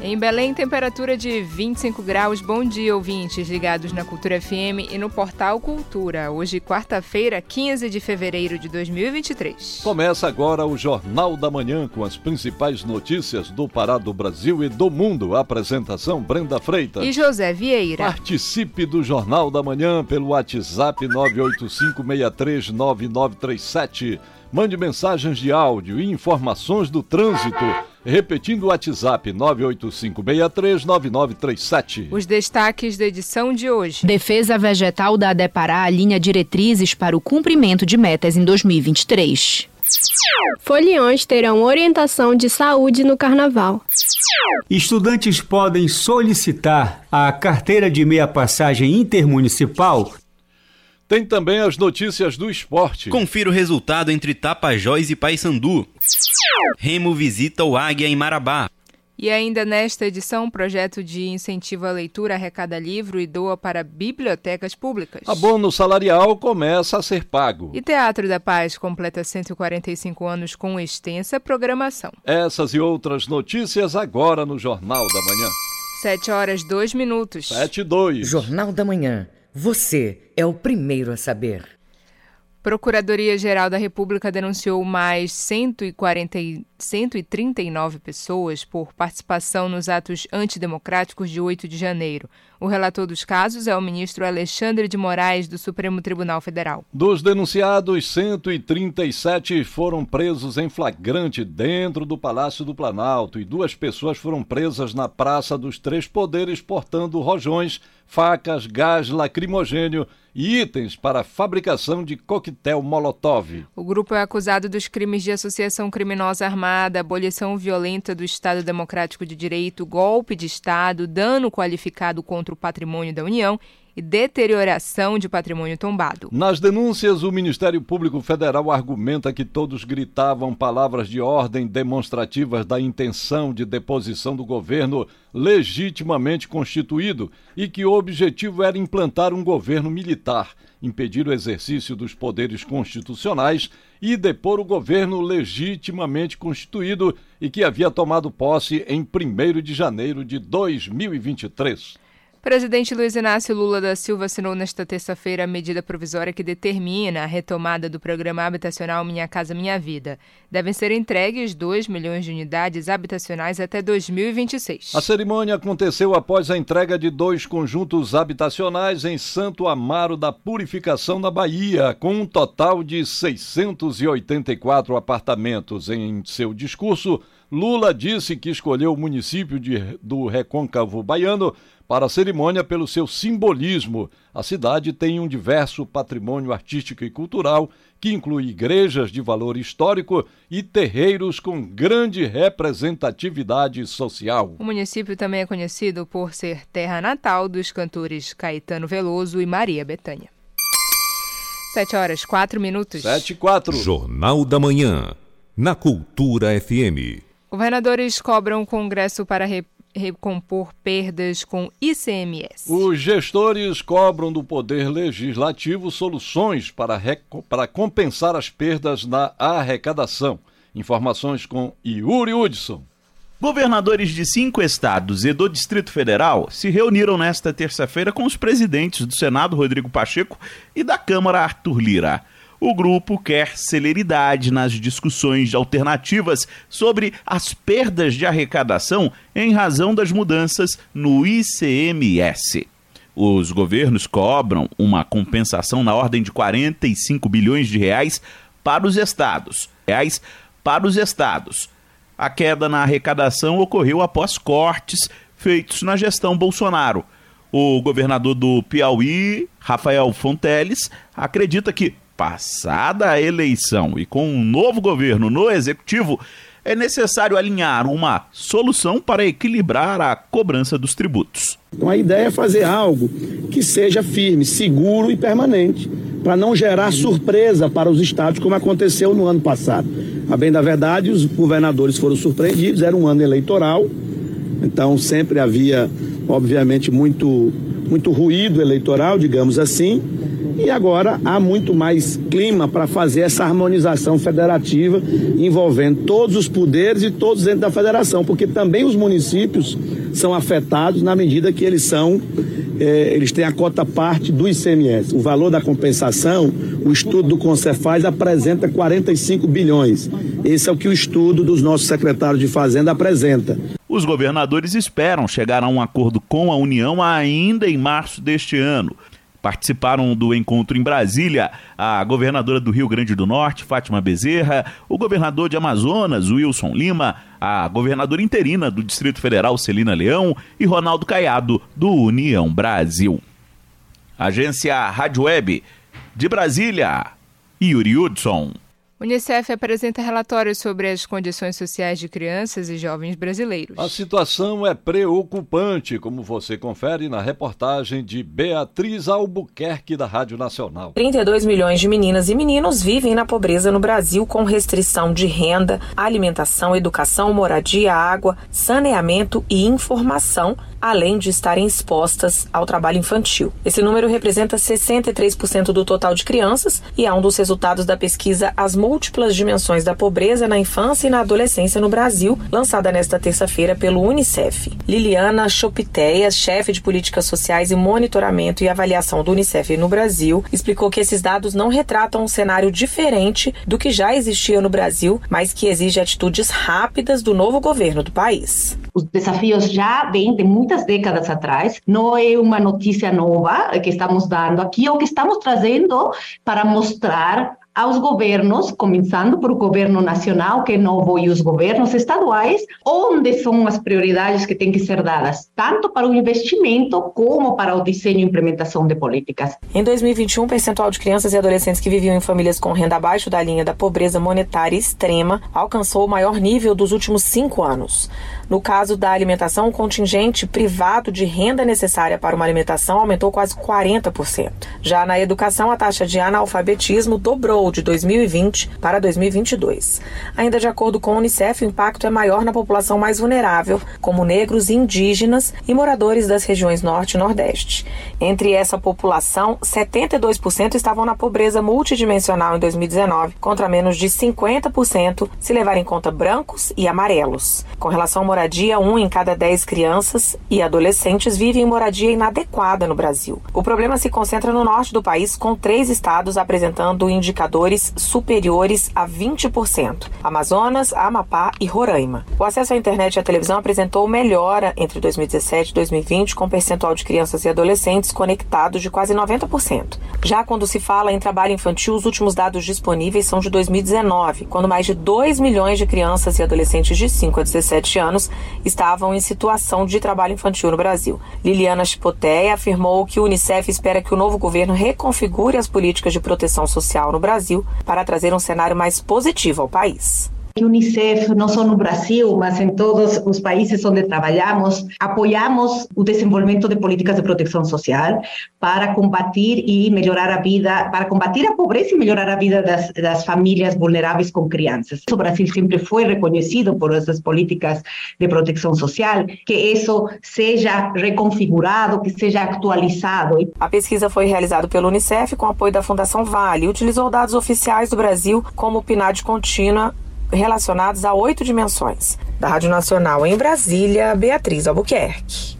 Em Belém, temperatura de 25 graus. Bom dia, ouvintes ligados na Cultura FM e no Portal Cultura. Hoje, quarta-feira, 15 de fevereiro de 2023. Começa agora o Jornal da Manhã com as principais notícias do Pará, do Brasil e do mundo. Apresentação Brenda Freitas e José Vieira. Participe do Jornal da Manhã pelo WhatsApp 985639937. Mande mensagens de áudio e informações do trânsito Repetindo o WhatsApp 985639937. Os destaques da edição de hoje. Defesa Vegetal da Adepará alinha diretrizes para o cumprimento de metas em 2023. Foliões terão orientação de saúde no carnaval. Estudantes podem solicitar a carteira de meia passagem intermunicipal tem também as notícias do esporte. Confira o resultado entre Tapajós e Paysandu. Remo visita o Águia em Marabá. E ainda nesta edição, um projeto de incentivo à leitura arrecada livro e doa para bibliotecas públicas. Abono salarial começa a ser pago. E Teatro da Paz completa 145 anos com extensa programação. Essas e outras notícias agora no Jornal da Manhã. 7 horas 2 minutos. 7 e 2. Jornal da Manhã. Você é o primeiro a saber. Procuradoria-Geral da República denunciou mais 140, 139 pessoas por participação nos atos antidemocráticos de 8 de janeiro. O relator dos casos é o ministro Alexandre de Moraes, do Supremo Tribunal Federal. Dos denunciados, 137 foram presos em flagrante dentro do Palácio do Planalto e duas pessoas foram presas na Praça dos Três Poderes portando rojões, facas, gás lacrimogênio e itens para fabricação de coquetel Molotov. O grupo é acusado dos crimes de associação criminosa armada, abolição violenta do Estado Democrático de Direito, golpe de Estado, dano qualificado contra o patrimônio da União e deterioração de patrimônio tombado. Nas denúncias, o Ministério Público Federal argumenta que todos gritavam palavras de ordem demonstrativas da intenção de deposição do governo legitimamente constituído e que o objetivo era implantar um governo militar, impedir o exercício dos poderes constitucionais e depor o governo legitimamente constituído e que havia tomado posse em 1 de janeiro de 2023. Presidente Luiz Inácio Lula da Silva assinou nesta terça-feira a medida provisória que determina a retomada do programa habitacional Minha Casa Minha Vida. Devem ser entregues 2 milhões de unidades habitacionais até 2026. A cerimônia aconteceu após a entrega de dois conjuntos habitacionais em Santo Amaro da Purificação, na Bahia, com um total de 684 apartamentos. Em seu discurso, Lula disse que escolheu o município de, do Recôncavo Baiano para a cerimônia pelo seu simbolismo. A cidade tem um diverso patrimônio artístico e cultural que inclui igrejas de valor histórico e terreiros com grande representatividade social. O município também é conhecido por ser terra natal dos cantores Caetano Veloso e Maria Bethânia. 7 horas 4 minutos. 7 e 4. Jornal da Manhã, na Cultura FM. Governadores cobram Congresso para recompor perdas com ICMS. Os gestores cobram do Poder Legislativo soluções para, para compensar as perdas na arrecadação. Informações com Yuri Hudson. Governadores de cinco estados e do Distrito Federal se reuniram nesta terça-feira com os presidentes do Senado, Rodrigo Pacheco, e da Câmara, Arthur Lira o grupo quer celeridade nas discussões de alternativas sobre as perdas de arrecadação em razão das mudanças no ICMS. Os governos cobram uma compensação na ordem de 45 bilhões de reais para os estados. Reais para os estados. A queda na arrecadação ocorreu após cortes feitos na gestão Bolsonaro. O governador do Piauí, Rafael Fonteles, acredita que Passada a eleição e com um novo governo no executivo, é necessário alinhar uma solução para equilibrar a cobrança dos tributos. Então a ideia é fazer algo que seja firme, seguro e permanente, para não gerar surpresa para os estados, como aconteceu no ano passado. A bem da verdade, os governadores foram surpreendidos, era um ano eleitoral, então sempre havia obviamente, muito, muito ruído eleitoral, digamos assim, e agora há muito mais clima para fazer essa harmonização federativa envolvendo todos os poderes e todos dentro da federação, porque também os municípios são afetados na medida que eles são, eh, eles têm a cota parte do ICMS. O valor da compensação, o estudo do Concefaz apresenta 45 bilhões. Esse é o que o estudo dos nossos secretários de Fazenda apresenta. Os governadores esperam chegar a um acordo com a União ainda em março deste ano. Participaram do encontro em Brasília a governadora do Rio Grande do Norte, Fátima Bezerra, o governador de Amazonas, Wilson Lima, a governadora interina do Distrito Federal, Celina Leão, e Ronaldo Caiado, do União Brasil. Agência Rádio Web de Brasília, Yuri Hudson. Unicef apresenta relatórios sobre as condições sociais de crianças e jovens brasileiros. A situação é preocupante, como você confere na reportagem de Beatriz Albuquerque, da Rádio Nacional. 32 milhões de meninas e meninos vivem na pobreza no Brasil com restrição de renda, alimentação, educação, moradia, água, saneamento e informação, além de estarem expostas ao trabalho infantil. Esse número representa 63% do total de crianças e é um dos resultados da pesquisa As múltiplas dimensões da pobreza na infância e na adolescência no Brasil, lançada nesta terça-feira pelo Unicef. Liliana Chopitéia, chefe de políticas sociais e monitoramento e avaliação do Unicef no Brasil, explicou que esses dados não retratam um cenário diferente do que já existia no Brasil, mas que exige atitudes rápidas do novo governo do país. Os desafios já vêm de muitas décadas atrás, não é uma notícia nova que estamos dando aqui, ou que estamos trazendo para mostrar aos governos, começando por o governo nacional, que é novo, e os governos estaduais, onde são as prioridades que têm que ser dadas, tanto para o investimento como para o desenho e implementação de políticas. Em 2021, o percentual de crianças e adolescentes que viviam em famílias com renda abaixo da linha da pobreza monetária extrema alcançou o maior nível dos últimos cinco anos. No caso da alimentação, o contingente privado de renda necessária para uma alimentação aumentou quase 40%. Já na educação, a taxa de analfabetismo dobrou de 2020 para 2022. Ainda de acordo com a Unicef, o impacto é maior na população mais vulnerável, como negros, indígenas e moradores das regiões Norte e Nordeste. Entre essa população, 72% estavam na pobreza multidimensional em 2019, contra menos de 50% se levar em conta brancos e amarelos. Com relação à moradia, um em cada dez crianças e adolescentes vive em moradia inadequada no Brasil. O problema se concentra no norte do país, com três estados apresentando indicadores superiores a 20%: Amazonas, Amapá e Roraima. O acesso à internet e à televisão apresentou melhora entre 2017 e 2020, com percentual de crianças e adolescentes conectados de quase 90%. Já quando se fala em trabalho infantil, os últimos dados disponíveis são de 2019, quando mais de 2 milhões de crianças e adolescentes de 5 a 17 anos estavam em situação de trabalho infantil no Brasil. Liliana Chipoteia afirmou que o Unicef espera que o novo governo reconfigure as políticas de proteção social no Brasil para trazer um cenário mais positivo ao país que Unicef, não só no Brasil, mas em todos os países onde trabalhamos, apoiamos o desenvolvimento de políticas de proteção social para combater e melhorar a vida, para combater a pobreza e melhorar a vida das, famílias vulneráveis com crianças. O Brasil sempre foi reconhecido por essas políticas de proteção social, que isso seja reconfigurado, que seja atualizado. A pesquisa foi realizada pelo Unicef com apoio da Fundação Vale e utilizou dados oficiais do Brasil como PNAD contínua relacionados a oito dimensões. Da Rádio Nacional em Brasília, Beatriz Albuquerque.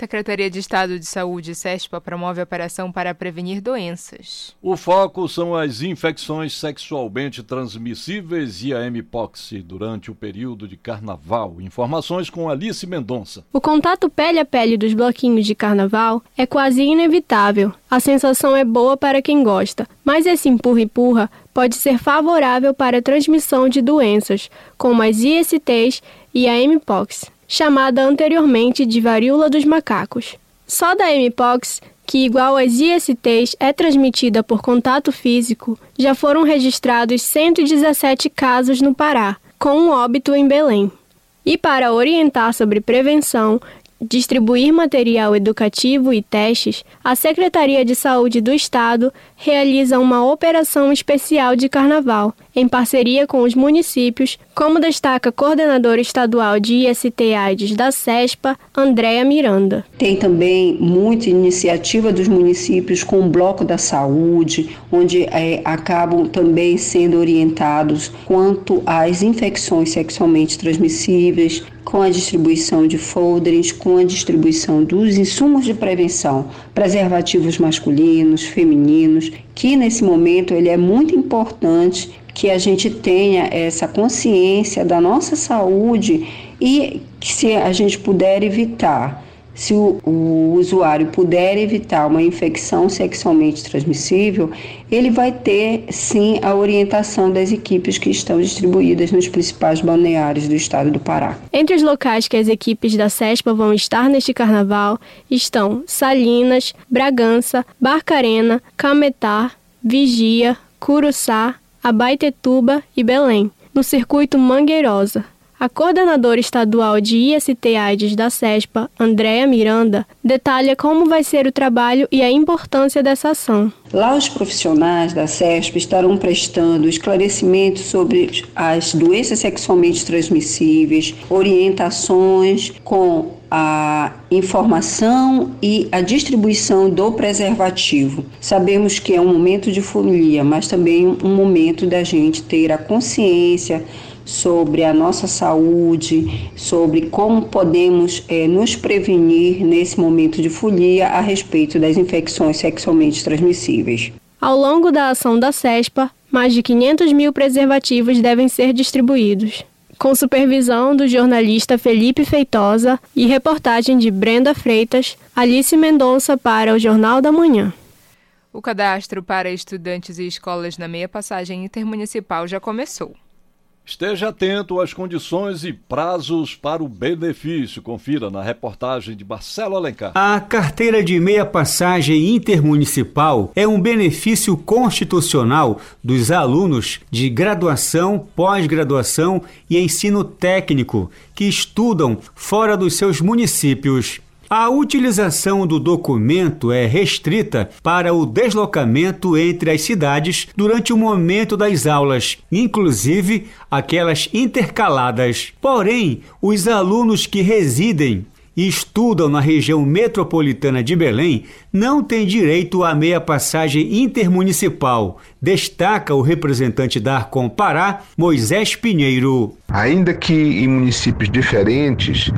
Secretaria de Estado de Saúde, SESPA, promove operação para prevenir doenças. O foco são as infecções sexualmente transmissíveis e a MPOX durante o período de carnaval. Informações com Alice Mendonça. O contato pele a pele dos bloquinhos de carnaval é quase inevitável. A sensação é boa para quem gosta, mas esse empurra-empurra pode ser favorável para a transmissão de doenças, como as ISTs e a MPOX chamada anteriormente de varíola dos macacos. Só da Mpox, que igual às ISTs é transmitida por contato físico, já foram registrados 117 casos no Pará, com um óbito em Belém. E para orientar sobre prevenção, distribuir material educativo e testes, a Secretaria de Saúde do Estado realiza uma operação especial de carnaval, em parceria com os municípios, como destaca a coordenadora estadual de IST AIDS da CESPA, Andréa Miranda. Tem também muita iniciativa dos municípios com o Bloco da Saúde, onde é, acabam também sendo orientados quanto às infecções sexualmente transmissíveis, com a distribuição de folders, com a distribuição dos insumos de prevenção, preservativos masculinos, femininos, que nesse momento ele é muito importante que a gente tenha essa consciência da nossa saúde e que se a gente puder evitar se o, o, usuário puder evitar uma infecção sexualmente transmissível, ele vai ter sim a orientação das equipes que estão distribuídas nos principais balneários do estado do Pará. Entre os locais que as equipes da CESPA vão estar neste carnaval estão Salinas, Bragança, Barcarena, Cametá, Vigia, Curuçá, Abaitetuba e Belém, no circuito Mangueirosa. A coordenadora estadual de IST AIDS da CESPA, Andréa Miranda, detalha como vai ser o trabalho e a importância dessa ação. Lá os profissionais da CESP estarão prestando esclarecimentos sobre as doenças sexualmente transmissíveis, orientações com a informação e a distribuição do preservativo. Sabemos que é um momento de folia, mas também um momento da gente ter a consciência sobre a nossa saúde, sobre como podemos é, nos prevenir nesse momento de folia a respeito das infecções sexualmente transmissíveis. Ao longo da ação da CESPA, mais de 500 mil preservativos devem ser distribuídos. Com supervisão do jornalista Felipe Feitosa e reportagem de Brenda Freitas, Alice Mendonça para o Jornal da Manhã. O cadastro para estudantes e escolas na meia passagem intermunicipal já começou. Esteja atento às condições e prazos para o benefício. Confira na reportagem de Marcelo Alencar. A carteira de meia passagem intermunicipal é um benefício constitucional dos alunos de graduação, pós-graduação e ensino técnico que estudam fora dos seus municípios. A utilização do documento é restrita para o deslocamento entre as cidades durante o momento das aulas, inclusive aquelas intercaladas. Porém, os alunos que residem e estudam na região metropolitana de Belém não têm direito à meia passagem intermunicipal, destaca o representante da Arcom Pará, Moisés Pinheiro. Ainda que em municípios diferentes,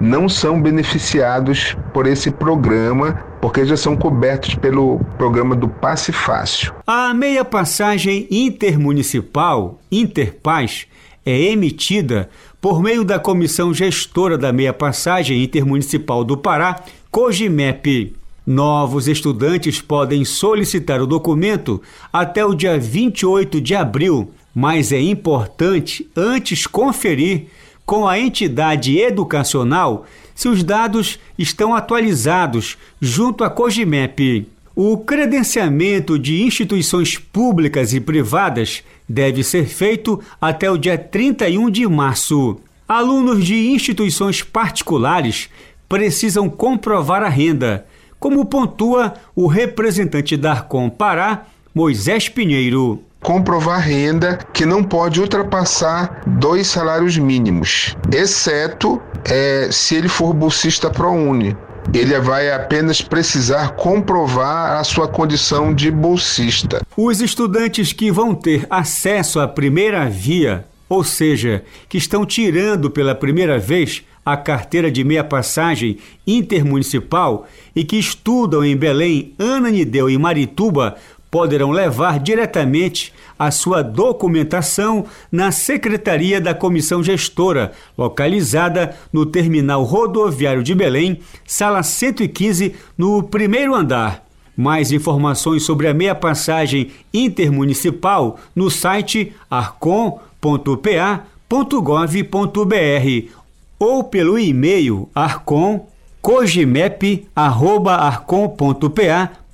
não são beneficiados por esse programa, porque já são cobertos pelo programa do Passe Fácil. A meia passagem intermunicipal, Interpaz, é emitida por meio da Comissão Gestora da Meia Passagem Intermunicipal do Pará, COGIMEP. Novos estudantes podem solicitar o documento até o dia 28 de abril, mas é importante antes conferir com a entidade educacional se os dados estão atualizados junto à COGIMEP. O credenciamento de instituições públicas e privadas deve ser feito até o dia 31 de março. Alunos de instituições particulares precisam comprovar a renda, como pontua o representante da Arcom Pará, Moisés Pinheiro. Comprovar renda que não pode ultrapassar dois salários mínimos, exceto é, se ele for bolsista ProUni ele vai apenas precisar comprovar a sua condição de bolsista. Os estudantes que vão ter acesso à primeira via, ou seja, que estão tirando pela primeira vez a carteira de meia passagem intermunicipal e que estudam em Belém, Ananideu e Marituba, poderão levar diretamente a sua documentação na Secretaria da Comissão Gestora, localizada no Terminal Rodoviário de Belém, sala 115, no primeiro andar. Mais informações sobre a meia passagem intermunicipal no site arcom.pa.gov.br ou pelo e-mail arcom.cogimep.arcom.pa.gov.br.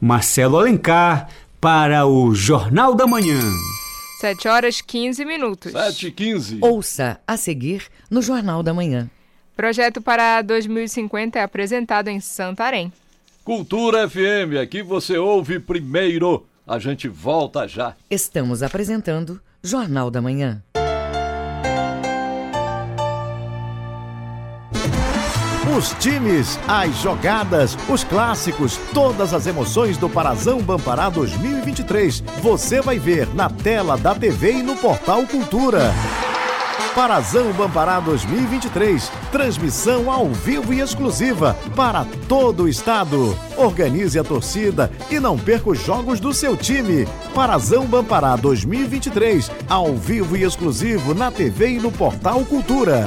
Marcelo Alencar para o Jornal da Manhã. 7 horas 15 minutos. 7 e 15. Ouça a seguir no Jornal da Manhã. Projeto para 2050 é apresentado em Santarém. Cultura FM, aqui você ouve primeiro. A gente volta já. Estamos apresentando Jornal da Manhã. Os times, as jogadas, os clássicos, todas as emoções do Parazão Bampará 2023. Você vai ver na tela da TV e no portal Cultura. Parazão Bampará 2023. Transmissão ao vivo e exclusiva para todo o estado. Organize a torcida e não perca os jogos do seu time. Parazão Bampará 2023. Ao vivo e exclusivo na TV e no portal Cultura.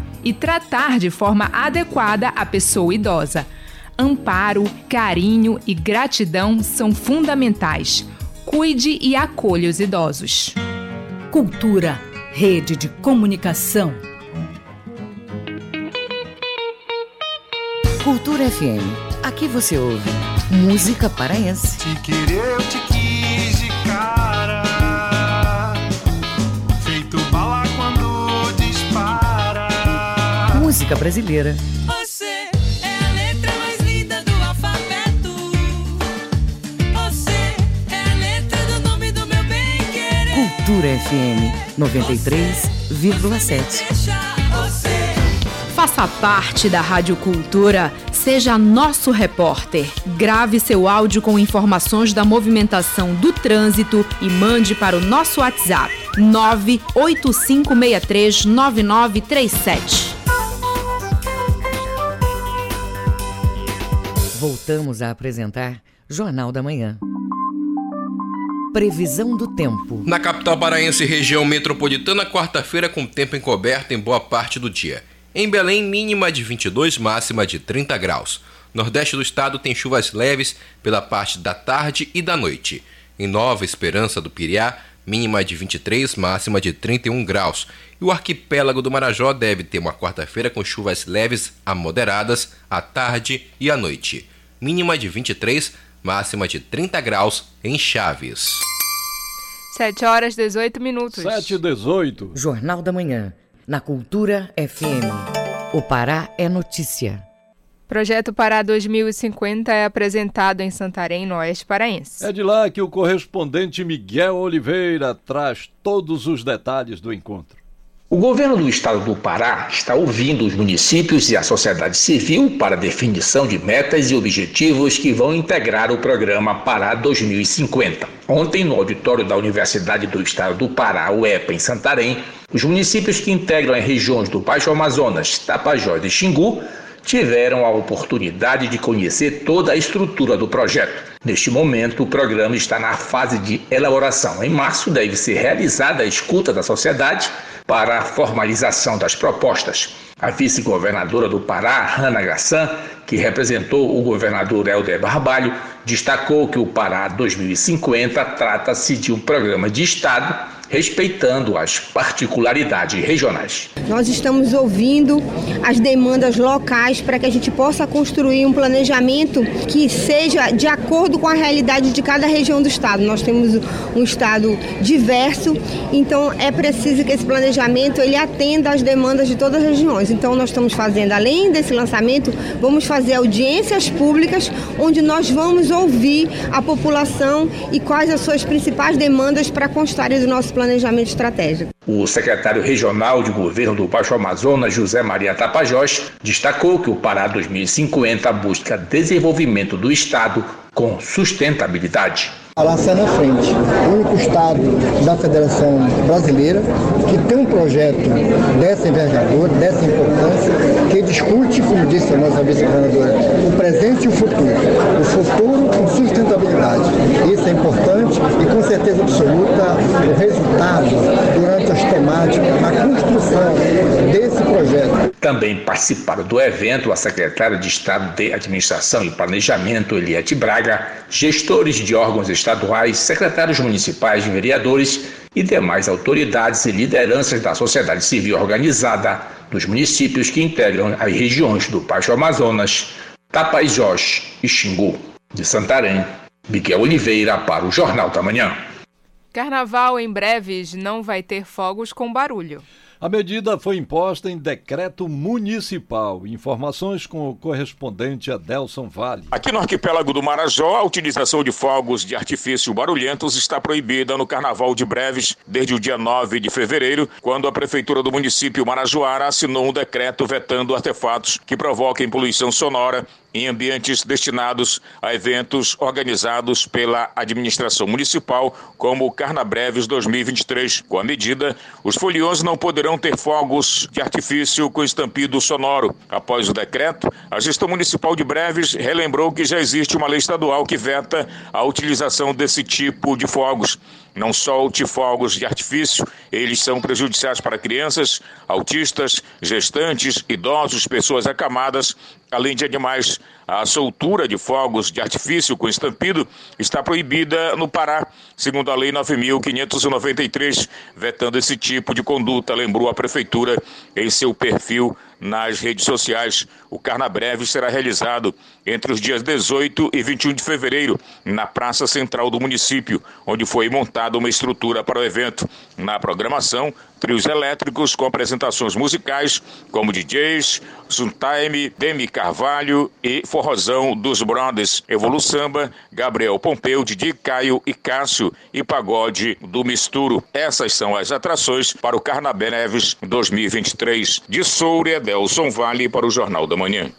e tratar de forma adequada a pessoa idosa. Amparo, carinho e gratidão são fundamentais. Cuide e acolha os idosos. Cultura, rede de comunicação. Cultura FM. Aqui você ouve música paraense. Te querer, eu te quis Música brasileira. Você é a letra mais linda do alfabeto. Você é a letra do nome do meu bem querer. Cultura FM 93,7. Faça parte da Rádio Cultura. Seja nosso repórter. Grave seu áudio com informações da movimentação do trânsito e mande para o nosso WhatsApp 985639937. Voltamos a apresentar Jornal da Manhã. Previsão do tempo. Na capital paraense, região metropolitana, quarta-feira com tempo encoberto em boa parte do dia. Em Belém, mínima de 22, máxima de 30 graus. Nordeste do estado tem chuvas leves pela parte da tarde e da noite. Em Nova Esperança do Piriá, mínima de 23, máxima de 31 graus. E o arquipélago do Marajó deve ter uma quarta-feira com chuvas leves a moderadas à tarde e à noite. Mínima de 23, máxima de 30 graus em Chaves. 7 horas 18 minutos. 7 e 18. Jornal da Manhã. Na Cultura FM. O Pará é notícia. Projeto Pará 2050 é apresentado em Santarém, no Oeste Paraense. É de lá que o correspondente Miguel Oliveira traz todos os detalhes do encontro. O governo do estado do Pará está ouvindo os municípios e a sociedade civil para definição de metas e objetivos que vão integrar o programa Pará 2050. Ontem, no auditório da Universidade do Estado do Pará, UEPA, em Santarém, os municípios que integram as regiões do Baixo Amazonas, Tapajós e Xingu tiveram a oportunidade de conhecer toda a estrutura do projeto. Neste momento, o programa está na fase de elaboração. Em março, deve ser realizada a escuta da sociedade para a formalização das propostas. A vice-governadora do Pará, Hanna Gassan, que representou o governador Helder Barbalho, destacou que o Pará 2050 trata-se de um programa de Estado respeitando as particularidades regionais. Nós estamos ouvindo as demandas locais para que a gente possa construir um planejamento que seja de acordo com a realidade de cada região do estado. Nós temos um estado diverso, então é preciso que esse planejamento ele atenda às demandas de todas as regiões. Então nós estamos fazendo, além desse lançamento, vamos fazer audiências públicas onde nós vamos ouvir a população e quais as suas principais demandas para constarem do nosso planejamento estratégico. O secretário regional de governo do Baixo Amazonas, José Maria Tapajós, destacou que o Pará 2050 busca desenvolvimento do Estado com sustentabilidade. Alassar na frente, o único estado da Federação Brasileira que tem um projeto dessa envergadura, dessa importância, que discute com como disse a nossa vice-governadora, o presente e o futuro. O futuro com sustentabilidade. Isso é importante e com certeza absoluta o resultado durante as temáticas, a construção desse projeto. Também participaram do evento a secretária de Estado de Administração e Planejamento, Eliette Braga, gestores de órgãos estaduais, secretários municipais, vereadores e demais autoridades e lideranças da sociedade civil organizada dos municípios que integram as regiões do Baixo Amazonas, Tapajós e Xingu. De Santarém, Miguel Oliveira para o Jornal da Manhã. Carnaval em breves não vai ter fogos com barulho. A medida foi imposta em decreto municipal. Informações com o correspondente Adelson Vale. Aqui no arquipélago do Marajó, a utilização de fogos de artifício barulhentos está proibida no Carnaval de Breves desde o dia 9 de fevereiro, quando a Prefeitura do município Marajoara assinou um decreto vetando artefatos que provoquem poluição sonora em ambientes destinados a eventos organizados pela administração municipal, como o Carnabreves 2023. Com a medida, os foliões não poderão ter fogos de artifício com estampido sonoro. Após o decreto, a gestão municipal de Breves relembrou que já existe uma lei estadual que veta a utilização desse tipo de fogos. Não solte fogos de artifício, eles são prejudiciais para crianças, autistas, gestantes, idosos, pessoas acamadas, além de animais. A soltura de fogos de artifício com estampido está proibida no Pará, segundo a Lei 9.593, vetando esse tipo de conduta, lembrou a Prefeitura em seu perfil nas redes sociais. O Carnabreve será realizado entre os dias 18 e 21 de fevereiro, na Praça Central do município, onde foi montada uma estrutura para o evento. Na programação, trios elétricos com apresentações musicais, como DJs, Suntime, Demi Carvalho e Forrozão dos Brothers, Evolu Samba, Gabriel Pompeu, Didi Caio e Cássio e Pagode do Misturo. Essas são as atrações para o Carnabeneves 2023. De Soura, Delson Vale para o Jornal da Manhã.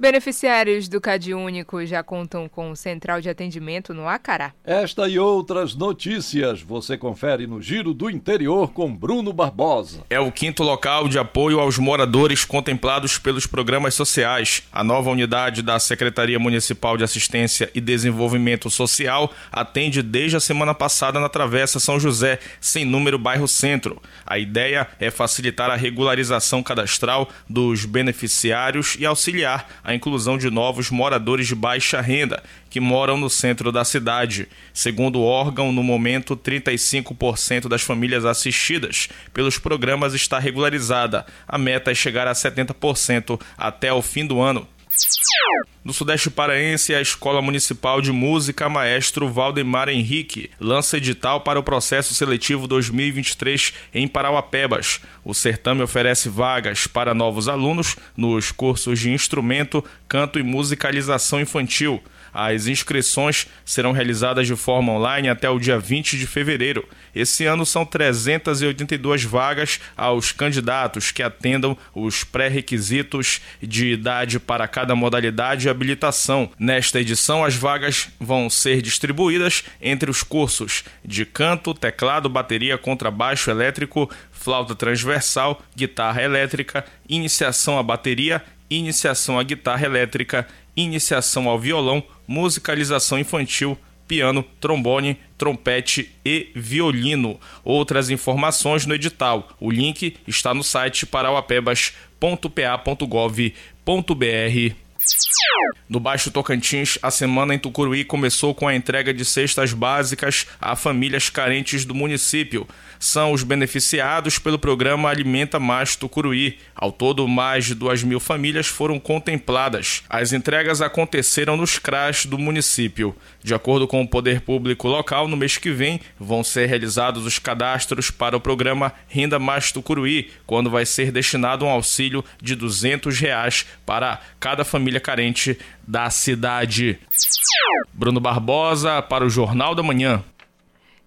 Beneficiários do Cade Único já contam com central de atendimento no Acará. Esta e outras notícias você confere no Giro do Interior com Bruno Barbosa. É o quinto local de apoio aos moradores contemplados pelos programas sociais. A nova unidade da Secretaria Municipal de Assistência e Desenvolvimento Social atende desde a semana passada na Travessa São José, sem número bairro Centro. A ideia é facilitar a regularização cadastral dos beneficiários e auxiliar a inclusão de novos moradores de baixa renda que moram no centro da cidade. Segundo o órgão, no momento, 35% das famílias assistidas pelos programas está regularizada. A meta é chegar a 70% até o fim do ano. No Sudeste Paraense, a Escola Municipal de Música Maestro Valdemar Henrique lança edital para o processo seletivo 2023 em Parauapebas. O certame oferece vagas para novos alunos nos cursos de instrumento, canto e musicalização infantil. As inscrições serão realizadas de forma online até o dia 20 de fevereiro. Esse ano são 382 vagas aos candidatos que atendam os pré-requisitos de idade para cada modalidade e habilitação. Nesta edição, as vagas vão ser distribuídas entre os cursos de canto, teclado, bateria, contrabaixo elétrico, flauta transversal, guitarra elétrica, iniciação à bateria, iniciação à guitarra elétrica, iniciação ao violão, musicalização infantil, piano, trombone, trompete e violino. Outras informações no edital. O link está no site parauapebas.pa.gov.br. No Baixo Tocantins, a semana em Tucuruí começou com a entrega de cestas básicas a famílias carentes do município. São os beneficiados pelo programa Alimenta Mais Tucuruí. Ao todo, mais de duas mil famílias foram contempladas. As entregas aconteceram nos CRAS do município. De acordo com o Poder Público Local, no mês que vem vão ser realizados os cadastros para o programa Renda Mais Tucuruí, quando vai ser destinado um auxílio de 200 reais para cada família carente da cidade. Bruno Barbosa para o Jornal da Manhã.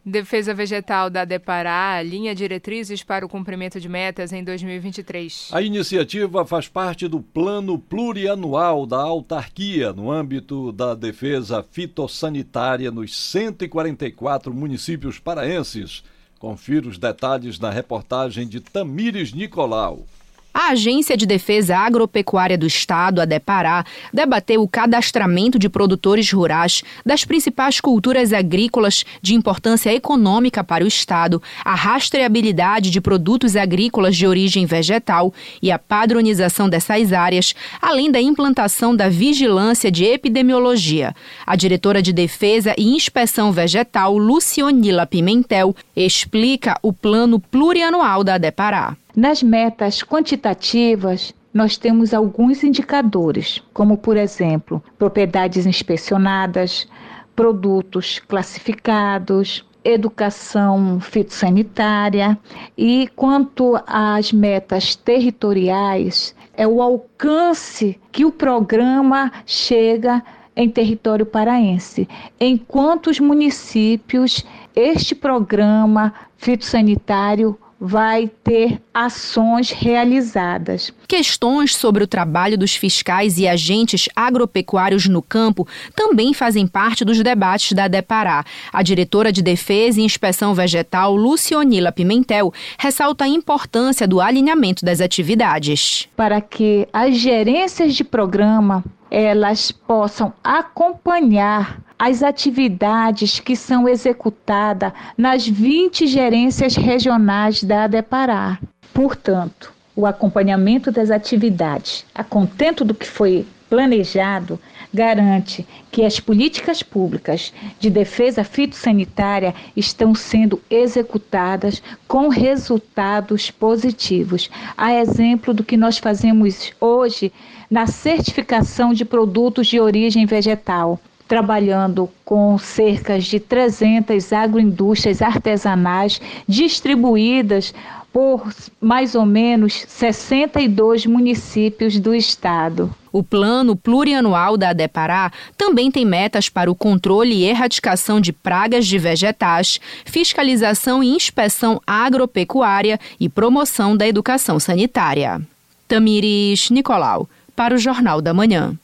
Defesa Vegetal da Depará alinha diretrizes para o cumprimento de metas em 2023. A iniciativa faz parte do plano plurianual da autarquia no âmbito da defesa fitossanitária nos 144 municípios paraenses. Confira os detalhes na reportagem de Tamires Nicolau. A Agência de Defesa Agropecuária do Estado, a DEPARÁ, debateu o cadastramento de produtores rurais das principais culturas agrícolas de importância econômica para o Estado, a rastreabilidade de produtos agrícolas de origem vegetal e a padronização dessas áreas, além da implantação da vigilância de epidemiologia. A diretora de Defesa e Inspeção Vegetal, Lucionila Pimentel, explica o plano plurianual da DEPARÁ. Nas metas quantitativas, nós temos alguns indicadores, como, por exemplo, propriedades inspecionadas, produtos classificados, educação fitossanitária e quanto às metas territoriais, é o alcance que o programa chega em território paraense. Em quantos municípios este programa fitossanitário vai ter ações realizadas. Questões sobre o trabalho dos fiscais e agentes agropecuários no campo também fazem parte dos debates da Depará. A diretora de Defesa e Inspeção Vegetal, Lucionila Pimentel, ressalta a importância do alinhamento das atividades. Para que as gerências de programa elas possam acompanhar as atividades que são executadas nas 20 gerências regionais da ADEPARÁ. Portanto, o acompanhamento das atividades, a contento do que foi planejado, garante que as políticas públicas de defesa fitossanitária estão sendo executadas com resultados positivos. A exemplo do que nós fazemos hoje na certificação de produtos de origem vegetal trabalhando com cerca de 300 agroindústrias artesanais distribuídas por mais ou menos 62 municípios do estado. O plano plurianual da ADEPARÁ também tem metas para o controle e erradicação de pragas de vegetais, fiscalização e inspeção agropecuária e promoção da educação sanitária. Tamires Nicolau, para o Jornal da Manhã.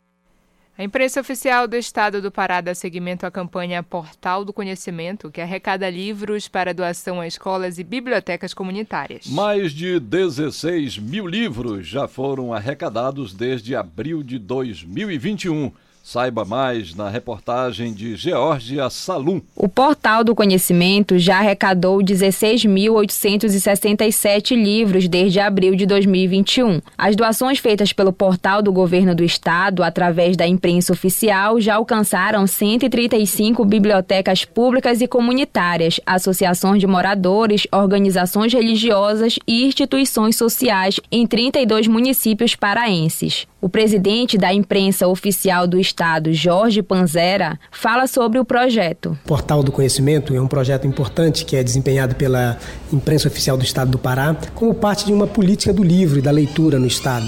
A imprensa oficial do Estado do Pará dá seguimento à campanha Portal do Conhecimento, que arrecada livros para doação a escolas e bibliotecas comunitárias. Mais de 16 mil livros já foram arrecadados desde abril de 2021. Saiba mais na reportagem de Georgia Salum. O Portal do Conhecimento já arrecadou 16.867 livros desde abril de 2021. As doações feitas pelo Portal do Governo do Estado, através da imprensa oficial, já alcançaram 135 bibliotecas públicas e comunitárias, associações de moradores, organizações religiosas e instituições sociais em 32 municípios paraenses. O presidente da imprensa oficial do Estado, Jorge Panzera, fala sobre o projeto. O Portal do Conhecimento é um projeto importante que é desempenhado pela imprensa oficial do Estado do Pará como parte de uma política do livro e da leitura no Estado.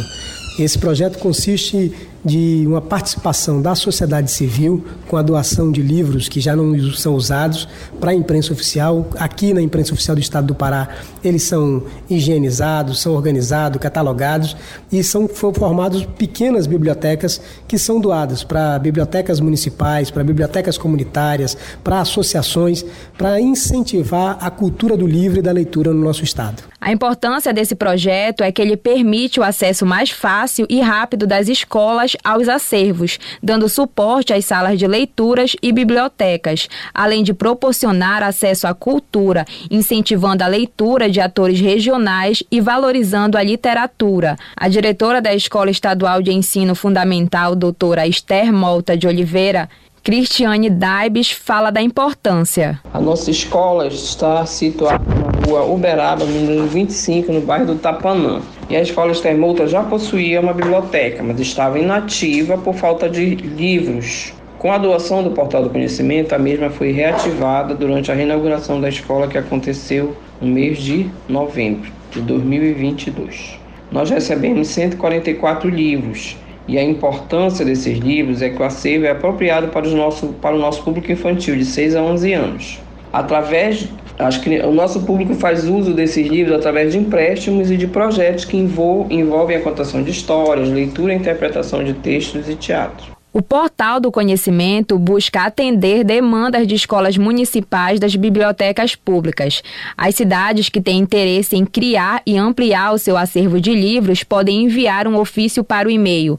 Esse projeto consiste de uma participação da sociedade civil com a doação de livros que já não são usados para a imprensa oficial. Aqui na imprensa oficial do Estado do Pará, eles são higienizados, são organizados, catalogados e são formados pequenas bibliotecas que são doadas para bibliotecas municipais, para bibliotecas comunitárias, para associações, para incentivar a cultura do livro e da leitura no nosso estado. A importância desse projeto é que ele permite o acesso mais fácil e rápido das escolas aos acervos, dando suporte às salas de leituras e bibliotecas, além de proporcionar acesso à cultura, incentivando a leitura de atores regionais e valorizando a literatura. A diretora da Escola Estadual de Ensino Fundamental, doutora Esther Molta de Oliveira, Cristiane Daibes fala da importância. A nossa escola está situada na rua Uberaba, número 25, no bairro do Tapanã. E a escola Estermulta já possuía uma biblioteca, mas estava inativa por falta de livros. Com a doação do Portal do Conhecimento, a mesma foi reativada durante a reinauguração da escola que aconteceu no mês de novembro de 2022. Nós recebemos 144 livros e a importância desses livros é que o acervo é apropriado para, os nosso, para o nosso público infantil de 6 a 11 anos. Através, acho que o nosso público faz uso desses livros através de empréstimos e de projetos que envolvem a contação de histórias, leitura e interpretação de textos e teatro. O Portal do Conhecimento busca atender demandas de escolas municipais das bibliotecas públicas. As cidades que têm interesse em criar e ampliar o seu acervo de livros podem enviar um ofício para o e-mail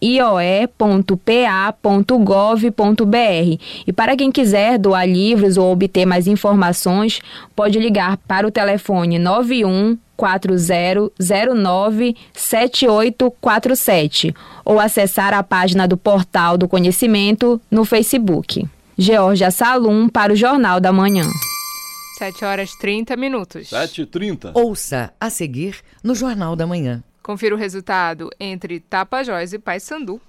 portaldoconhecimento@ioe.pa.gov.br. E para quem quiser doar livros ou obter mais informações, pode ligar para o telefone 91 40097847 ou acessar a página do Portal do Conhecimento no Facebook. Georgia Salum para o Jornal da Manhã. 7 horas 30 minutos. 7h30. Ouça a seguir no Jornal da Manhã. Confira o resultado entre Tapajós e Paysandu.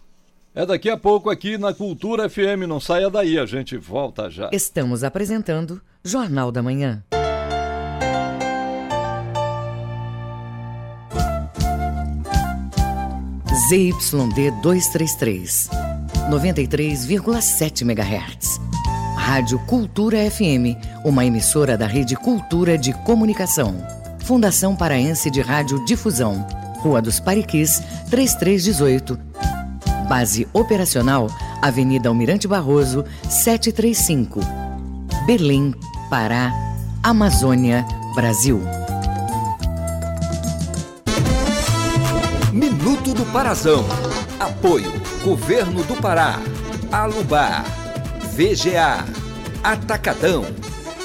É daqui a pouco aqui na Cultura FM. Não saia daí, a gente volta já. Estamos apresentando Jornal da Manhã. ZYD 233, 93,7 MHz. Rádio Cultura FM, uma emissora da Rede Cultura de Comunicação. Fundação Paraense de Rádio Difusão, Rua dos Pariquis, 3318. Base operacional, Avenida Almirante Barroso, 735. Belém, Pará, Amazônia, Brasil. Minuto do Parazão. Apoio Governo do Pará, Alubar, VGA, Atacadão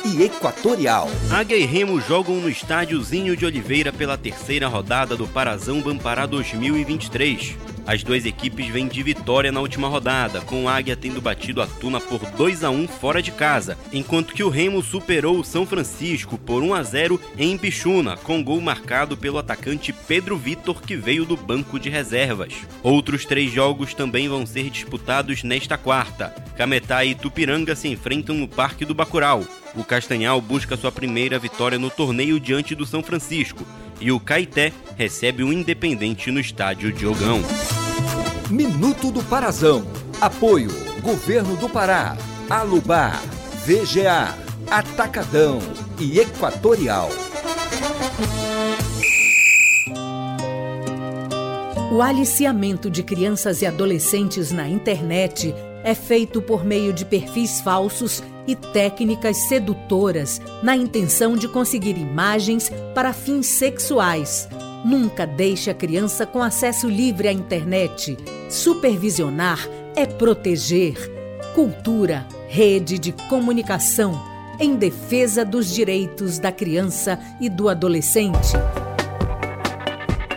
e Equatorial. Águia e Remo jogam no estádiozinho de Oliveira pela terceira rodada do Parazão Bampará 2023. As duas equipes vêm de vitória na última rodada, com o Águia tendo batido a Tuna por 2 a 1 fora de casa, enquanto que o Remo superou o São Francisco por 1 a 0 em Pichuna, com gol marcado pelo atacante Pedro Vitor, que veio do banco de reservas. Outros três jogos também vão ser disputados nesta quarta. Cametá e Tupiranga se enfrentam no Parque do Bacurau. O Castanhal busca sua primeira vitória no torneio diante do São Francisco e o Caeté recebe o Independente no estádio Diogão. Minuto do Parazão. Apoio Governo do Pará, Alubar, VGA, Atacadão e Equatorial. O aliciamento de crianças e adolescentes na internet é feito por meio de perfis falsos e técnicas sedutoras na intenção de conseguir imagens para fins sexuais. Nunca deixe a criança com acesso livre à internet. Supervisionar é proteger. Cultura, rede de comunicação em defesa dos direitos da criança e do adolescente.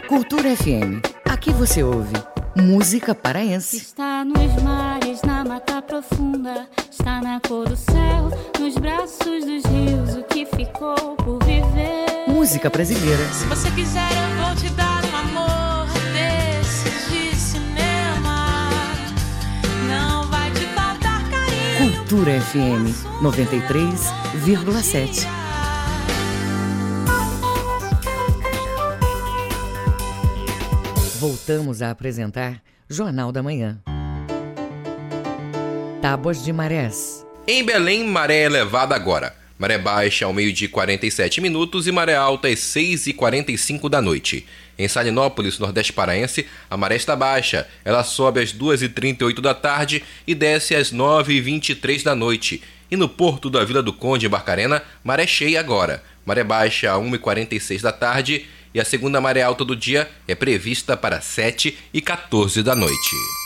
Cultura FM. Aqui você ouve música paraense. Está nos mares, na mata profunda, está na cor do céu, nos braços dos rios, o que ficou por viver. Música brasileira. Se você quiser, eu vou te dar um amor desses de cinema. Não vai te faltar carinho. Cultura FM 93,7. Voltamos a apresentar Jornal da Manhã. Tábuas de marés. Em Belém, maré elevada agora. Maré baixa ao meio-dia e 47 minutos e maré alta às 6 e 45 da noite. Em Salinópolis, Nordeste Paraense, a maré está baixa. Ela sobe às 2 e 38 da tarde e desce às 9 e 23 da noite. E no porto da Vila do Conde, em Barcarena, maré cheia agora. Maré baixa a 1 e 46 da tarde e a segunda maré alta do dia é prevista para 7 e 14 da noite.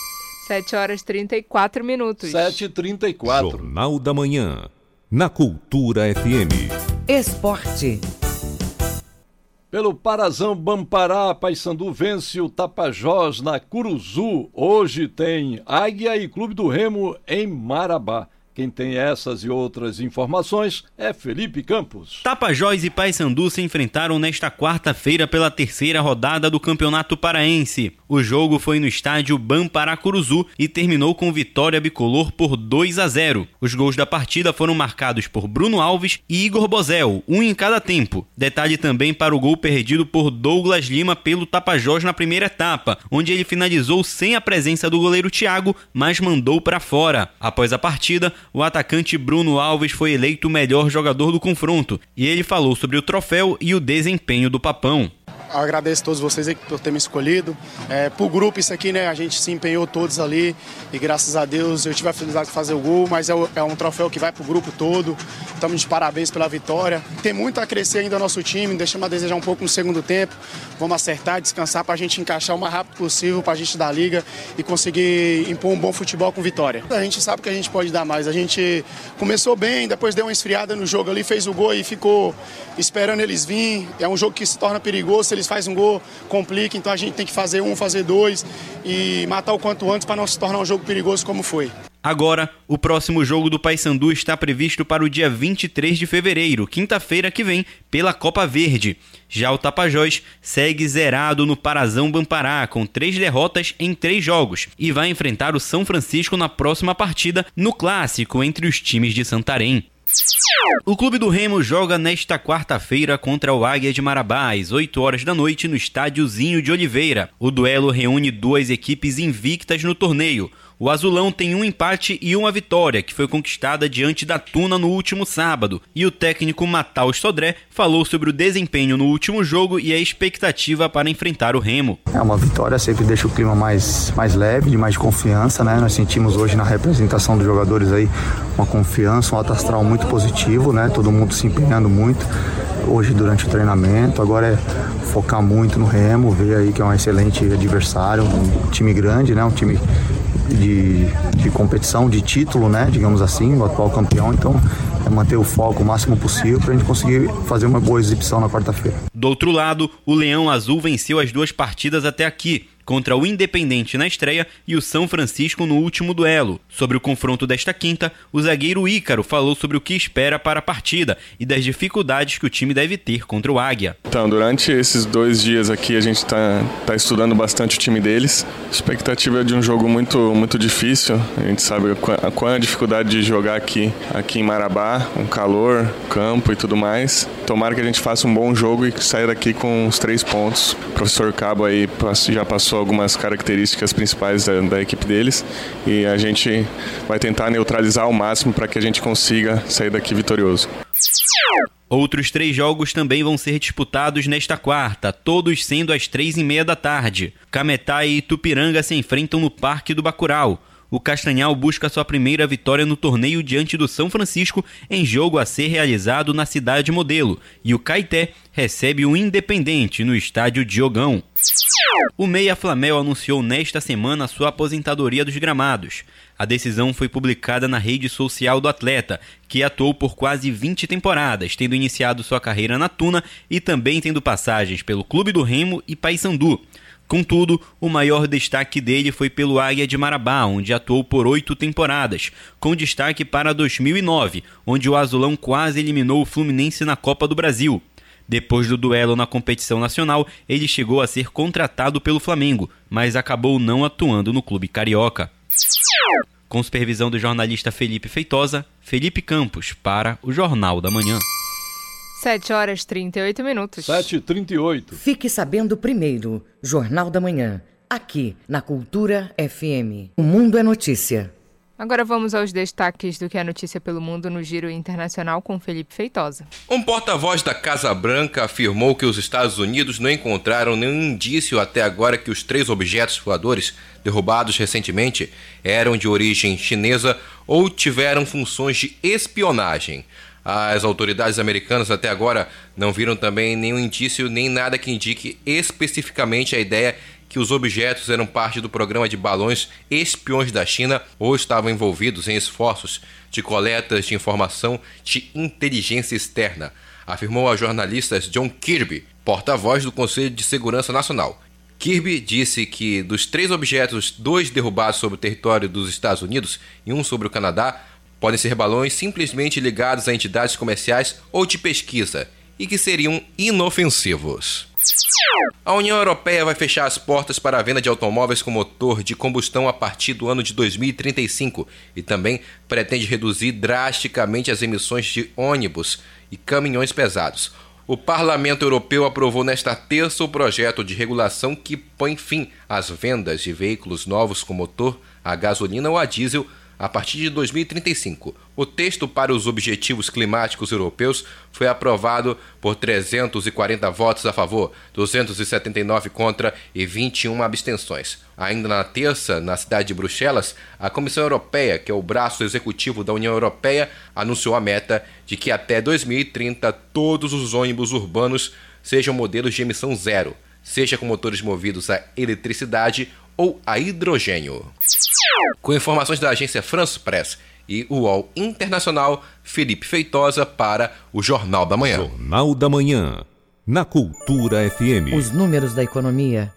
7 horas 34 minutos. 7h34. Jornal da Manhã, na Cultura FM. Esporte. Pelo Parazão Bampará, Paysandu vence o Tapajós na Curuzu. Hoje tem Águia e Clube do Remo em Marabá. Quem tem essas e outras informações é Felipe Campos. Tapajós e Paysandu se enfrentaram nesta quarta-feira pela terceira rodada do Campeonato Paraense. O jogo foi no estádio Bamparacuruzu e terminou com vitória bicolor por 2 a 0. Os gols da partida foram marcados por Bruno Alves e Igor Bozel, um em cada tempo. Detalhe também para o gol perdido por Douglas Lima pelo Tapajós na primeira etapa, onde ele finalizou sem a presença do goleiro Thiago, mas mandou para fora. Após a partida, o atacante Bruno Alves foi eleito o melhor jogador do confronto e ele falou sobre o troféu e o desempenho do Papão. Agradeço a todos vocês por ter me escolhido. É, pro grupo, isso aqui, né? A gente se empenhou todos ali e graças a Deus eu tive a felicidade de fazer o gol, mas é, é um troféu que vai pro grupo todo. Estamos de parabéns pela vitória. Tem muito a crescer ainda nosso time, deixamos a desejar um pouco no segundo tempo. Vamos acertar, descansar para a gente encaixar o mais rápido possível para a gente dar liga e conseguir impor um bom futebol com vitória. A gente sabe que a gente pode dar mais. A gente começou bem, depois deu uma esfriada no jogo ali, fez o gol e ficou esperando eles vir. É um jogo que se torna perigoso, eles fazem um gol, complica, então a gente tem que fazer um, fazer dois e matar o quanto antes para não se tornar um jogo perigoso como foi. Agora, o próximo jogo do Paysandu está previsto para o dia 23 de fevereiro, quinta-feira que vem, pela Copa Verde. Já o Tapajós segue zerado no Parazão Bampará, com três derrotas em três jogos, e vai enfrentar o São Francisco na próxima partida, no clássico entre os times de Santarém. O Clube do Remo joga nesta quarta-feira contra o Águia de Marabá, às 8 horas da noite, no estádiozinho de Oliveira. O duelo reúne duas equipes invictas no torneio. O Azulão tem um empate e uma vitória, que foi conquistada diante da Tuna no último sábado. E o técnico Mataus Sodré falou sobre o desempenho no último jogo e a expectativa para enfrentar o Remo. É uma vitória, sempre deixa o clima mais, mais leve, de mais confiança, né? Nós sentimos hoje na representação dos jogadores aí uma confiança, um alto astral muito positivo, né? Todo mundo se empenhando muito hoje durante o treinamento. Agora é focar muito no Remo, ver aí que é um excelente adversário, um time grande, né? Um time de, de competição, de título, né? Digamos assim, o atual campeão. Então, é manter o foco o máximo possível para a gente conseguir fazer uma boa exibição na quarta-feira. Do outro lado, o Leão Azul venceu as duas partidas até aqui contra o Independente na estreia e o São Francisco no último duelo. Sobre o confronto desta quinta, o zagueiro Ícaro falou sobre o que espera para a partida e das dificuldades que o time deve ter contra o Águia. Então, durante esses dois dias aqui, a gente está tá estudando bastante o time deles. A expectativa é de um jogo muito, muito difícil. A gente sabe qual é a dificuldade de jogar aqui, aqui em Marabá, um calor, campo e tudo mais. Tomara que a gente faça um bom jogo e saia daqui com os três pontos. O professor Cabo aí já passou algumas características principais da, da, equipe deles e a gente vai tentar neutralizar ao máximo para que a gente consiga sair daqui vitorioso. Outros três jogos também vão ser disputados nesta quarta, todos sendo às três e meia da tarde. Cametá e Tupiranga se enfrentam no Parque do Bacurau o Castanhal busca sua primeira vitória no torneio diante do São Francisco em jogo a ser realizado na cidade modelo, e o Caeté recebe o Independente no estádio Diogão. O Meia Flamel anunciou nesta semana sua aposentadoria dos gramados. A decisão foi publicada na rede social do atleta, que atuou por quase 20 temporadas, tendo iniciado sua carreira na Tuna e também tendo passagens pelo Clube do Remo e Paysandu. Contudo, o maior destaque dele foi pelo Águia de Marabá, onde atuou por oito temporadas, com destaque para 2009, onde o Azulão quase eliminou o Fluminense na Copa do Brasil. Depois do duelo na competição nacional, ele chegou a ser contratado pelo Flamengo, mas acabou não atuando no clube carioca. Com supervisão do jornalista Felipe Feitosa, Felipe Campos, para o Jornal da Manhã. 7 horas 38 minutos. 7 e 38 Fique sabendo primeiro, Jornal da Manhã, aqui na Cultura FM. O Mundo é Notícia. Agora vamos aos destaques do que é notícia pelo mundo no Giro Internacional com Felipe Feitosa. Um porta-voz da Casa Branca afirmou que os Estados Unidos não encontraram nenhum indício até agora que os três objetos voadores derrubados recentemente eram de origem chinesa ou tiveram funções de espionagem. As autoridades americanas até agora não viram também nenhum indício nem nada que indique especificamente a ideia que os objetos eram parte do programa de balões espiões da China ou estavam envolvidos em esforços de coletas de informação de inteligência externa, afirmou a jornalista John Kirby, porta-voz do Conselho de Segurança Nacional. Kirby disse que dos três objetos, dois derrubados sobre o território dos Estados Unidos e um sobre o Canadá, Podem ser balões simplesmente ligados a entidades comerciais ou de pesquisa e que seriam inofensivos. A União Europeia vai fechar as portas para a venda de automóveis com motor de combustão a partir do ano de 2035 e também pretende reduzir drasticamente as emissões de ônibus e caminhões pesados. O Parlamento Europeu aprovou nesta terça o projeto de regulação que põe fim às vendas de veículos novos com motor a gasolina ou a diesel a partir de 2035. O texto para os Objetivos Climáticos Europeus foi aprovado por 340 votos a favor, 279 contra e 21 abstenções. Ainda na terça, na cidade de Bruxelas, a Comissão Europeia, que é o braço executivo da União Europeia, anunciou a meta de que até 2030 todos os ônibus urbanos sejam modelos de emissão zero, seja com motores movidos a eletricidade ou a hidrogênio. Com informações da agência France Press e o UOL Internacional, Felipe Feitosa para o Jornal da Manhã. Jornal da Manhã, na Cultura FM. Os números da economia.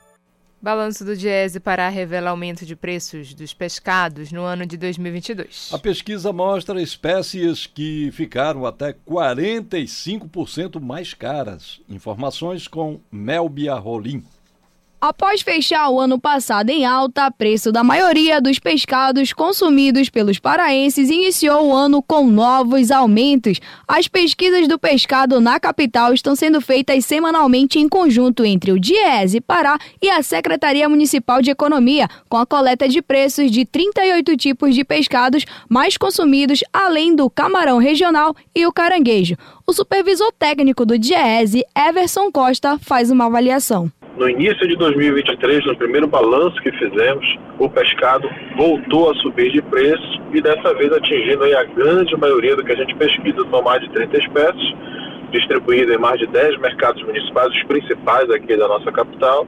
Balanço do Diese Pará revela aumento de preços dos pescados no ano de 2022. A pesquisa mostra espécies que ficaram até 45% mais caras. Informações com Melbia Rolim. Após fechar o ano passado em alta, preço da maioria dos pescados consumidos pelos paraenses iniciou o ano com novos aumentos. As pesquisas do pescado na capital estão sendo feitas semanalmente em conjunto entre o Diese Pará e a Secretaria Municipal de Economia, com a coleta de preços de 38 tipos de pescados mais consumidos, além do camarão regional e o caranguejo. O supervisor técnico do Diese, Everson Costa, faz uma avaliação. No início de 2023, no primeiro balanço que fizemos, o pescado voltou a subir de preço e dessa vez atingindo a grande maioria do que a gente pesquisa, são mais de 30 espécies, distribuídas em mais de 10 mercados municipais, os principais aqui da nossa capital.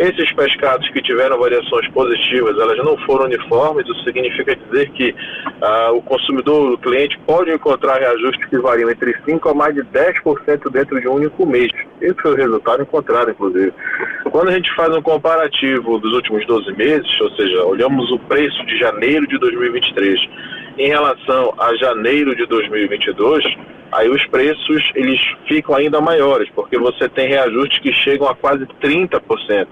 Esses pescados que tiveram variações positivas, elas não foram uniformes, isso significa dizer que ah, o consumidor, o cliente, pode encontrar reajustes que variam entre 5% a mais de 10% dentro de um único mês. Esse foi o resultado encontrado, inclusive. Quando a gente faz um comparativo dos últimos 12 meses, ou seja, olhamos o preço de janeiro de 2023 em relação a janeiro de 2022, aí os preços eles ficam ainda maiores, porque você tem reajustes que chegam a quase 30%.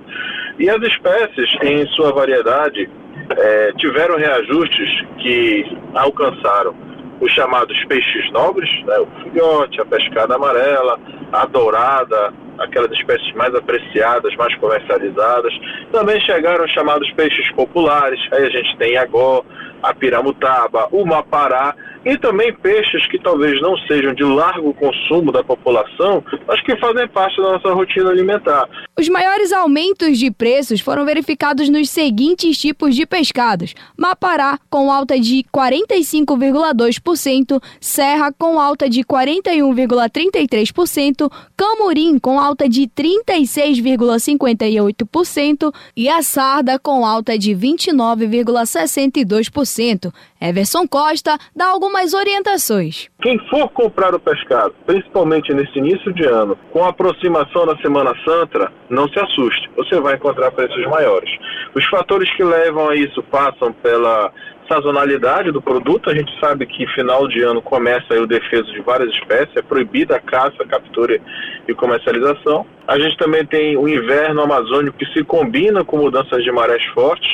E as espécies, em sua variedade, é, tiveram reajustes que alcançaram os chamados peixes nobres, né, o filhote, a pescada amarela, a dourada, aquelas espécies mais apreciadas, mais comercializadas. Também chegaram os chamados peixes populares, aí a gente tem a gó, a piramutaba, o mapará e também peixes que talvez não sejam de largo consumo da população, mas que fazem parte da nossa rotina alimentar. Os maiores aumentos de preços foram verificados nos seguintes tipos de pescados: Mapará com alta de 45,2%, Serra com alta de 41,33%, Camurim com alta de 36,58% e a Sarda com alta de 29,62%. Everson Costa dá algumas orientações. Quem for comprar o pescado, principalmente nesse início de ano, com a aproximação da Semana Santa, não se assuste, você vai encontrar preços maiores. Os fatores que levam a isso passam pela sazonalidade do produto. A gente sabe que final de ano começa o defeso de várias espécies, é proibida a caça, captura e comercialização. A gente também tem o inverno amazônico que se combina com mudanças de marés fortes.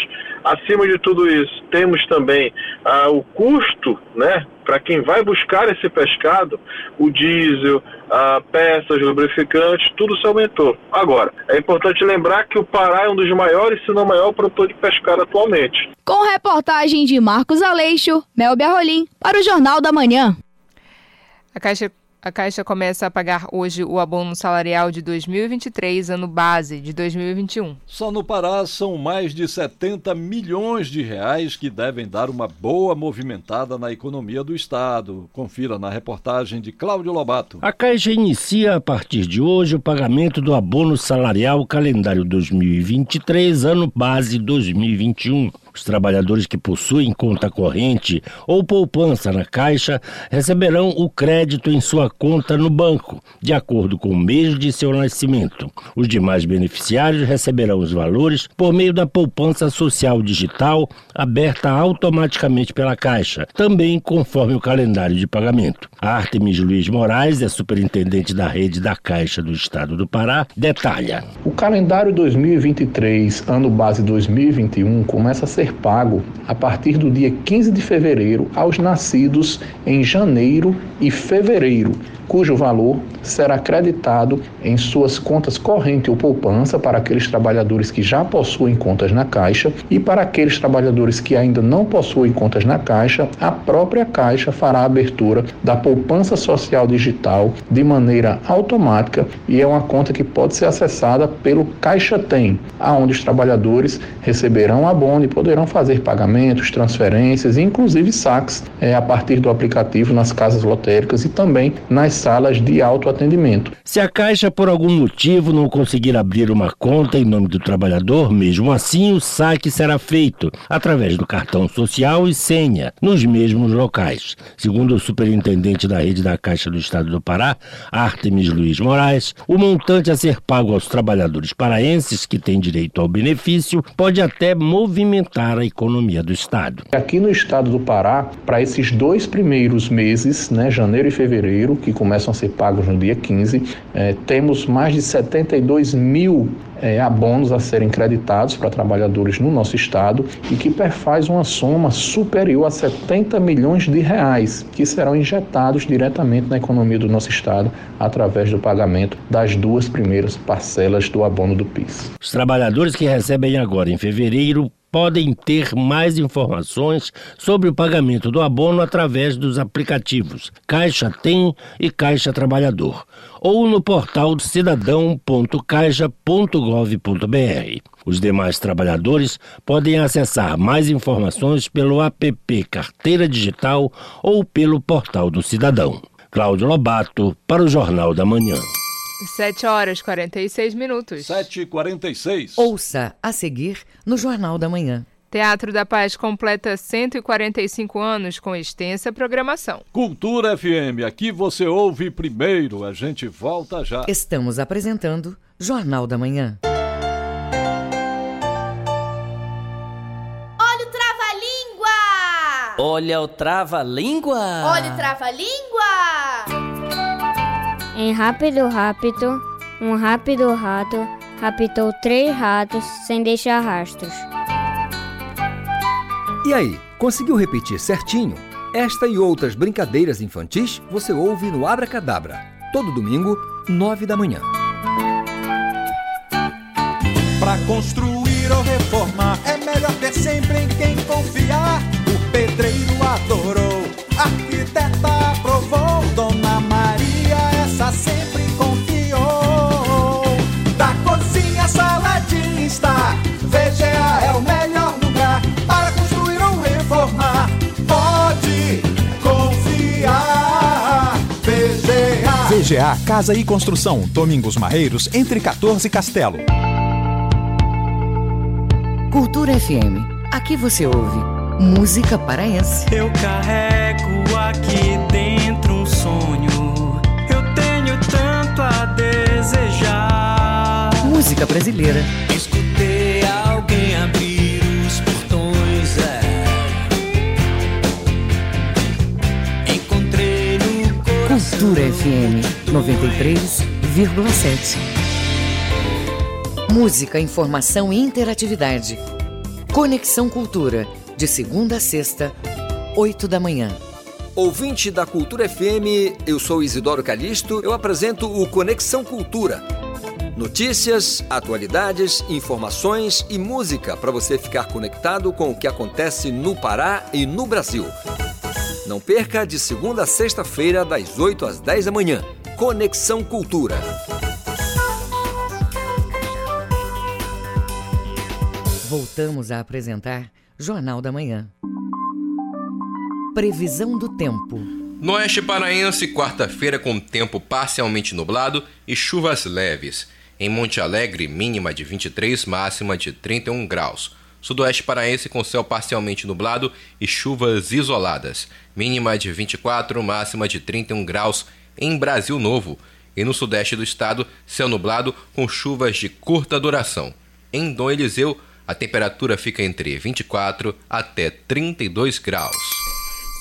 Acima de tudo isso, temos também ah, o custo, né, para quem vai buscar esse pescado, o diesel, ah, peças, lubrificantes, tudo se aumentou. Agora, é importante lembrar que o Pará é um dos maiores, se não maior, produtor de pescado atualmente. Com reportagem de Marcos Aleixo, Melbia Rolim, para o Jornal da Manhã. A Caixa a Caixa começa a pagar hoje o abono salarial de 2023, ano base de 2021. Só no Pará são mais de 70 milhões de reais que devem dar uma boa movimentada na economia do Estado. Confira na reportagem de Cláudio Lobato. A Caixa inicia a partir de hoje o pagamento do abono salarial calendário 2023, ano base 2021. Os trabalhadores que possuem conta corrente ou poupança na Caixa receberão o crédito em sua conta no banco, de acordo com o mês de seu nascimento. Os demais beneficiários receberão os valores por meio da poupança social digital, aberta automaticamente pela Caixa, também conforme o calendário de pagamento. Artemis Luiz Moraes, é superintendente da rede da Caixa do Estado do Pará, detalha. O calendário 2023, ano base 2021, começa a ser pago a partir do dia 15 de fevereiro aos nascidos em janeiro e fevereiro cujo valor será creditado em suas contas corrente ou poupança para aqueles trabalhadores que já possuem contas na Caixa e para aqueles trabalhadores que ainda não possuem contas na Caixa, a própria Caixa fará a abertura da poupança social digital de maneira automática e é uma conta que pode ser acessada pelo Caixa Tem, aonde os trabalhadores receberão abono e poderão fazer pagamentos, transferências e inclusive saques é, a partir do aplicativo nas casas lotéricas e também nas salas de autoatendimento. Se a Caixa, por algum motivo, não conseguir abrir uma conta em nome do trabalhador, mesmo assim o saque será feito através do cartão social e senha, nos mesmos locais. Segundo o superintendente da rede da Caixa do Estado do Pará, Artemis Luiz Moraes, o montante a ser pago aos trabalhadores paraenses que têm direito ao benefício pode até movimentar a economia do Estado. Aqui no estado do Pará, para esses dois primeiros meses, né, janeiro e fevereiro, que começam a ser pagos no dia 15, eh, temos mais de 72 mil é, abonos a serem creditados para trabalhadores no nosso estado e que perfaz uma soma superior a 70 milhões de reais que serão injetados diretamente na economia do nosso estado através do pagamento das duas primeiras parcelas do abono do PIS. Os trabalhadores que recebem agora em fevereiro podem ter mais informações sobre o pagamento do abono através dos aplicativos Caixa Tem e Caixa Trabalhador ou no portal cidadão.caixa.gov.br. Os demais trabalhadores podem acessar mais informações pelo app Carteira Digital ou pelo portal do Cidadão. Cláudio Lobato para o Jornal da Manhã. 7 horas 46 minutos. 7h46. Ouça a seguir no Jornal da Manhã. Teatro da Paz completa 145 anos com extensa programação. Cultura FM, aqui você ouve primeiro. A gente volta já. Estamos apresentando Jornal da Manhã. Olha o trava-língua! Olha o trava-língua! Olha o trava-língua! Em rápido, rápido, um rápido rato raptou três ratos sem deixar rastros. E aí, conseguiu repetir certinho? Esta e outras brincadeiras infantis você ouve no Abra Cadabra, todo domingo, nove da manhã. Para construir ou reformar, é melhor ter sempre em quem confiar. O pedreiro adorou, arquiteta aprovou, Casa e Construção, Domingos Marreiros, entre 14 e Castelo. Cultura FM. Aqui você ouve música paraense. Eu carrego aqui dentro um sonho. Eu tenho tanto a desejar. Música brasileira. Escutei alguém abrir os portões. É. Encontrei no coração. Cultura FM 93,7. Música, informação e interatividade. Conexão Cultura, de segunda a sexta, 8 da manhã. Ouvinte da Cultura FM, eu sou Isidoro Calixto, eu apresento o Conexão Cultura. Notícias, atualidades, informações e música para você ficar conectado com o que acontece no Pará e no Brasil. Não perca de segunda a sexta-feira, das 8 às 10 da manhã. Conexão Cultura. Voltamos a apresentar Jornal da Manhã. Previsão do tempo. No oeste paraense, quarta-feira com tempo parcialmente nublado e chuvas leves. Em Monte Alegre, mínima de 23, máxima de 31 graus. Sudoeste paraense com céu parcialmente nublado e chuvas isoladas. Mínima de 24, máxima de 31 graus em Brasil Novo. E no sudeste do estado, céu nublado com chuvas de curta duração. Em Dom Eliseu, a temperatura fica entre 24 até 32 graus.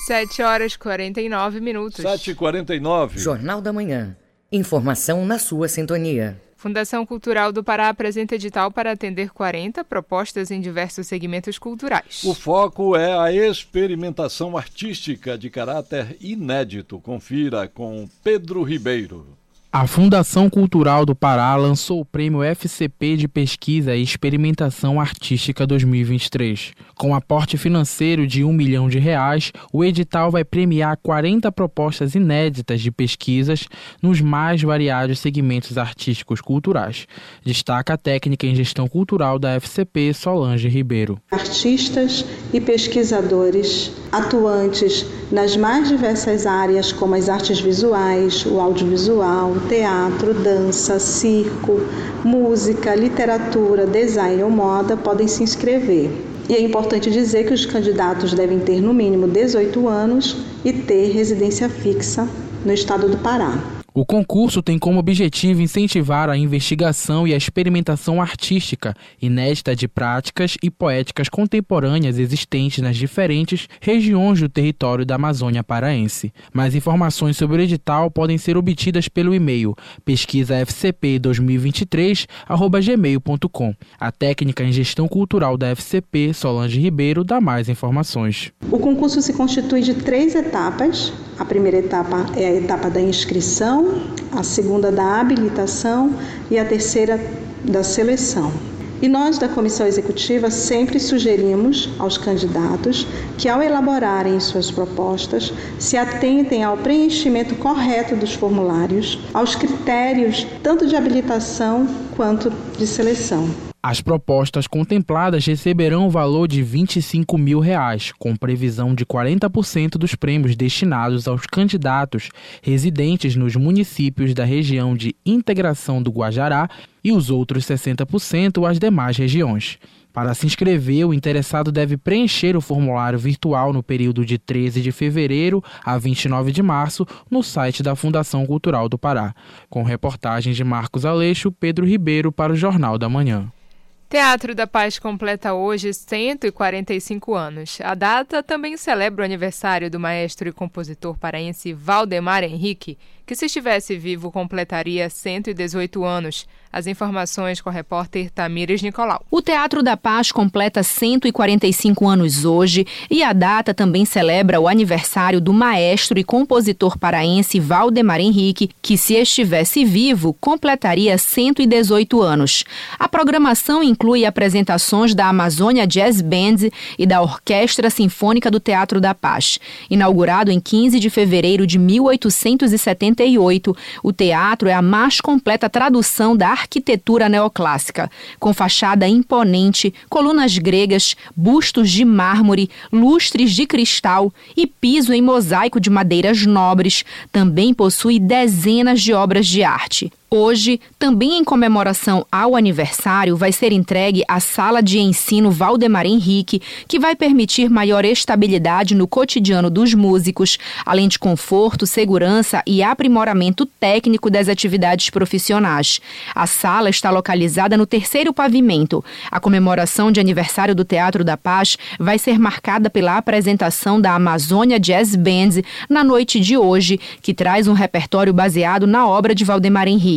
7 horas 49 minutos. 7h49. Jornal da Manhã. Informação na sua sintonia. Fundação Cultural do Pará apresenta edital para atender 40 propostas em diversos segmentos culturais. O foco é a experimentação artística de caráter inédito. Confira com Pedro Ribeiro. A Fundação Cultural do Pará lançou o Prêmio FCP de Pesquisa e Experimentação Artística 2023. Com aporte financeiro de um milhão de reais, o edital vai premiar 40 propostas inéditas de pesquisas nos mais variados segmentos artísticos culturais. Destaca a técnica em gestão cultural da FCP, Solange Ribeiro. Artistas e pesquisadores atuantes nas mais diversas áreas, como as artes visuais, o audiovisual, teatro, dança, circo, música, literatura, design ou moda podem se inscrever. E é importante dizer que os candidatos devem ter no mínimo 18 anos e ter residência fixa no estado do Pará. O concurso tem como objetivo incentivar a investigação e a experimentação artística inédita de práticas e poéticas contemporâneas existentes nas diferentes regiões do território da Amazônia paraense. Mais informações sobre o edital podem ser obtidas pelo e-mail pesquisafcp2023@gmail.com. A técnica em gestão cultural da FCP, Solange Ribeiro, dá mais informações. O concurso se constitui de três etapas. A primeira etapa é a etapa da inscrição a segunda da habilitação e a terceira da seleção. E nós da comissão executiva sempre sugerimos aos candidatos que, ao elaborarem suas propostas, se atentem ao preenchimento correto dos formulários, aos critérios tanto de habilitação quanto de seleção. As propostas contempladas receberão o valor de 25 mil reais, com previsão de 40% dos prêmios destinados aos candidatos residentes nos municípios da região de integração do Guajará e os outros 60% às demais regiões. Para se inscrever, o interessado deve preencher o formulário virtual no período de 13 de fevereiro a 29 de março no site da Fundação Cultural do Pará. Com reportagens de Marcos Aleixo, Pedro Ribeiro para o Jornal da Manhã. Teatro da Paz completa hoje 145 anos. A data também celebra o aniversário do maestro e compositor paraense Valdemar Henrique, que se estivesse vivo completaria 118 anos. As informações com a repórter Tamires Nicolau. O Teatro da Paz completa 145 anos hoje e a data também celebra o aniversário do maestro e compositor paraense Valdemar Henrique, que se estivesse vivo completaria 118 anos. A programação inclui apresentações da Amazônia Jazz Band e da Orquestra Sinfônica do Teatro da Paz. Inaugurado em 15 de fevereiro de 1878, o teatro é a mais completa tradução da arquitetura neoclássica, com fachada imponente, colunas gregas, bustos de mármore, lustres de cristal e piso em mosaico de madeiras nobres. Também possui dezenas de obras de arte. Hoje, também em comemoração ao aniversário, vai ser entregue a sala de ensino Valdemar Henrique, que vai permitir maior estabilidade no cotidiano dos músicos, além de conforto, segurança e aprimoramento técnico das atividades profissionais. A sala está localizada no terceiro pavimento. A comemoração de aniversário do Teatro da Paz vai ser marcada pela apresentação da Amazônia Jazz Band na noite de hoje, que traz um repertório baseado na obra de Valdemar Henrique.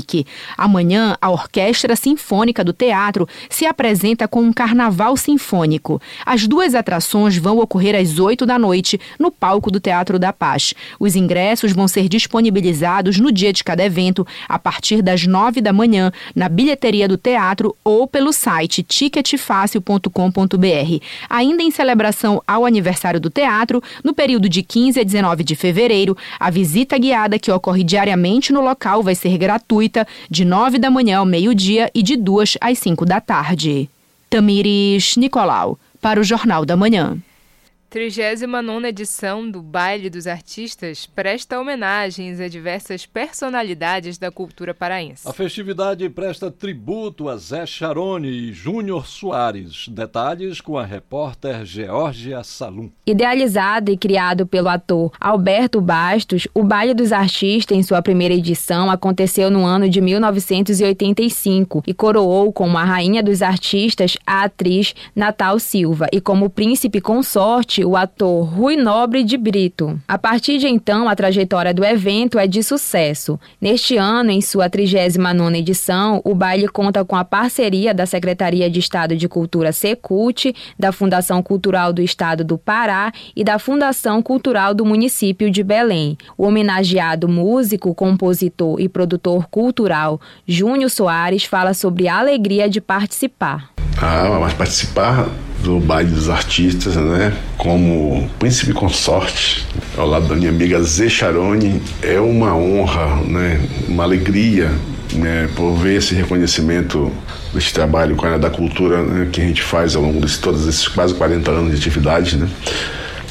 Amanhã, a Orquestra Sinfônica do Teatro se apresenta com um carnaval sinfônico. As duas atrações vão ocorrer às 8 da noite no palco do Teatro da Paz. Os ingressos vão ser disponibilizados no dia de cada evento, a partir das 9 da manhã, na bilheteria do teatro ou pelo site ticketfácil.com.br. Ainda em celebração ao aniversário do teatro, no período de 15 a 19 de fevereiro, a visita guiada que ocorre diariamente no local vai ser gratuita de 9 da manhã ao meio-dia e de 2 às 5 da tarde. Tamires Nicolau, para o Jornal da Manhã. 39 edição do Baile dos Artistas presta homenagens a diversas personalidades da cultura paraense. A festividade presta tributo a Zé Charone e Júnior Soares. Detalhes com a repórter Georgia Salum. Idealizado e criado pelo ator Alberto Bastos, o Baile dos Artistas, em sua primeira edição, aconteceu no ano de 1985 e coroou como a rainha dos artistas a atriz Natal Silva e como príncipe consorte presidente, o ator Rui Nobre de Brito. A partir de então, a trajetória do evento é de sucesso. Neste ano, em sua 39ª edição, o baile conta com a parceria da Secretaria de Estado de Cultura Secult, da Fundação Cultural do Estado do Pará e da Fundação Cultural do município de Belém. O homenageado músico, compositor e produtor cultural Júnior Soares fala sobre a alegria de participar. Ah, mas participar do baile dos artistas, né? Como príncipe consorte, ao lado da minha amiga Zé Charone, é uma honra, né? Uma alegria, né? Por ver esse reconhecimento desse trabalho com a área da cultura né? que a gente faz ao longo de todos esses quase 40 anos de atividade, né?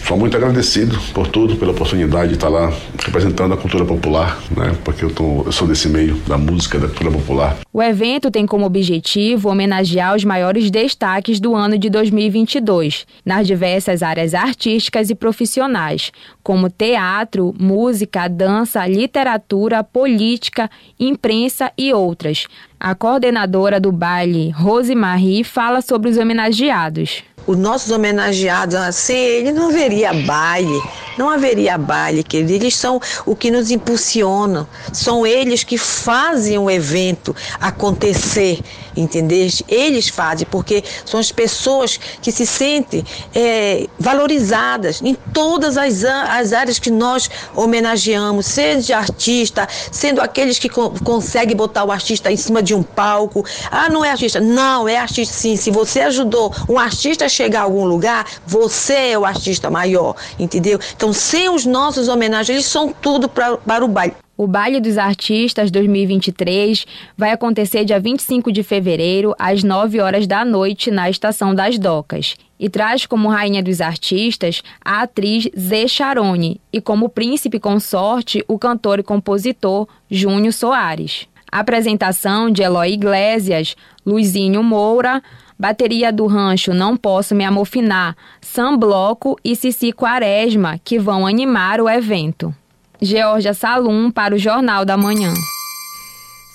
Sou muito agradecido por tudo, pela oportunidade de estar lá representando a cultura popular, né? Porque eu, tô, eu sou desse meio da música, da cultura popular. O evento tem como objetivo homenagear os maiores destaques do ano de 2022, nas diversas áreas artísticas e profissionais, como teatro, música, dança, literatura, política, imprensa e outras. A coordenadora do baile, Rose Marie, fala sobre os homenageados os nossos homenageados, sem eles não haveria baile, não haveria baile, querido. Eles são o que nos impulsionam, são eles que fazem o evento acontecer, entendeu? Eles fazem, porque são as pessoas que se sentem é, valorizadas em todas as, as áreas que nós homenageamos, seja artista, sendo aqueles que co conseguem botar o artista em cima de um palco. Ah, não é artista. Não, é artista sim. Se você ajudou um artista a chegar a algum lugar, você é o artista maior, entendeu? Então, sem os nossos homenagens, eles são tudo pra, para o baile. O Baile dos Artistas 2023 vai acontecer dia 25 de fevereiro, às 9 horas da noite, na Estação das Docas. E traz como rainha dos artistas a atriz Zé Charone e como príncipe consorte o cantor e compositor Júnior Soares. A apresentação de Eloy Iglesias, Luizinho Moura, bateria do rancho Não Posso Me Amofinar, Sam Bloco e Cici Quaresma, que vão animar o evento. Georgia Salum para o Jornal da Manhã.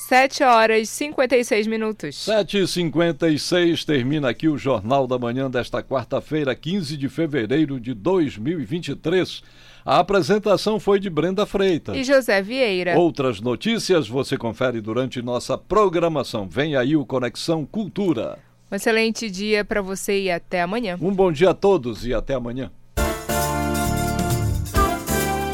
7 horas e 56 minutos. 7 e 56 termina aqui o Jornal da Manhã desta quarta-feira, 15 de fevereiro de 2023. A apresentação foi de Brenda Freitas e José Vieira. Outras notícias você confere durante nossa programação. Vem aí o Conexão Cultura. Um excelente dia para você e até amanhã. Um bom dia a todos e até amanhã.